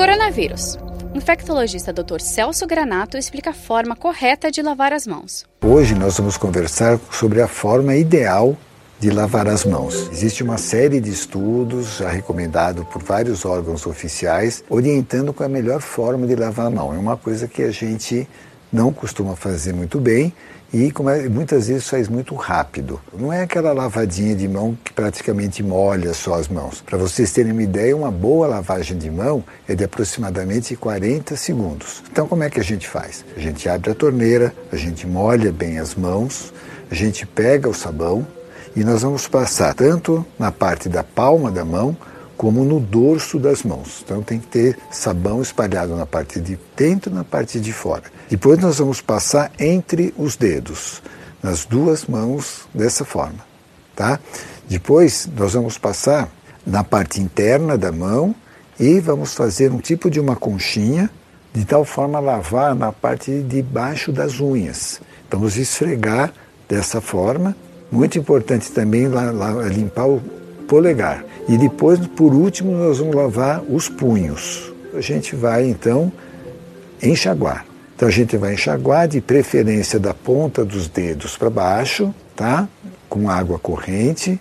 Coronavírus. Infectologista Dr. Celso Granato explica a forma correta de lavar as mãos. Hoje nós vamos conversar sobre a forma ideal de lavar as mãos. Existe uma série de estudos já recomendado por vários órgãos oficiais orientando qual é a melhor forma de lavar a mão. É uma coisa que a gente não costuma fazer muito bem e é, muitas vezes faz muito rápido. Não é aquela lavadinha de mão que praticamente molha só as mãos. Para vocês terem uma ideia, uma boa lavagem de mão é de aproximadamente 40 segundos. Então, como é que a gente faz? A gente abre a torneira, a gente molha bem as mãos, a gente pega o sabão e nós vamos passar tanto na parte da palma da mão como no dorso das mãos. Então tem que ter sabão espalhado na parte de dentro e na parte de fora. Depois nós vamos passar entre os dedos, nas duas mãos dessa forma, tá? Depois nós vamos passar na parte interna da mão e vamos fazer um tipo de uma conchinha de tal forma lavar na parte de baixo das unhas. Vamos esfregar dessa forma. Muito importante também limpar o polegar. E depois, por último, nós vamos lavar os punhos. A gente vai então enxaguar. Então a gente vai enxaguar de preferência da ponta dos dedos para baixo, tá? Com água corrente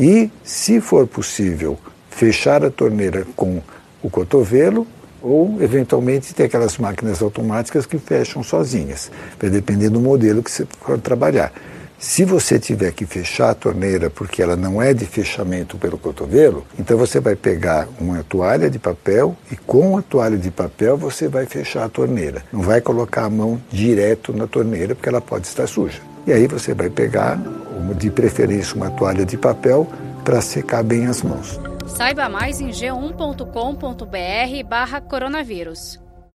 e, se for possível, fechar a torneira com o cotovelo ou eventualmente ter aquelas máquinas automáticas que fecham sozinhas, vai depender do modelo que você for trabalhar. Se você tiver que fechar a torneira porque ela não é de fechamento pelo cotovelo, então você vai pegar uma toalha de papel e com a toalha de papel você vai fechar a torneira. Não vai colocar a mão direto na torneira porque ela pode estar suja. E aí você vai pegar, de preferência, uma toalha de papel para secar bem as mãos. Saiba mais em g1.com.br/coronavírus.